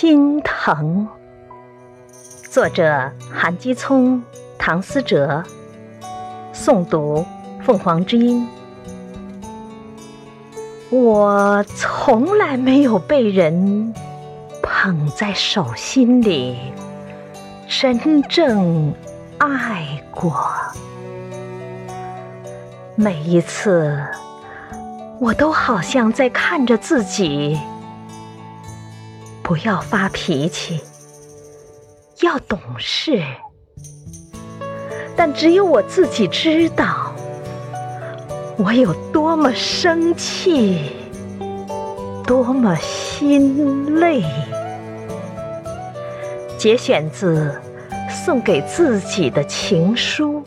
心疼。作者：韩基聪、唐思哲。诵读：凤凰之音。我从来没有被人捧在手心里，真正爱过。每一次，我都好像在看着自己。不要发脾气，要懂事。但只有我自己知道，我有多么生气，多么心累。节选自《送给自己的情书》。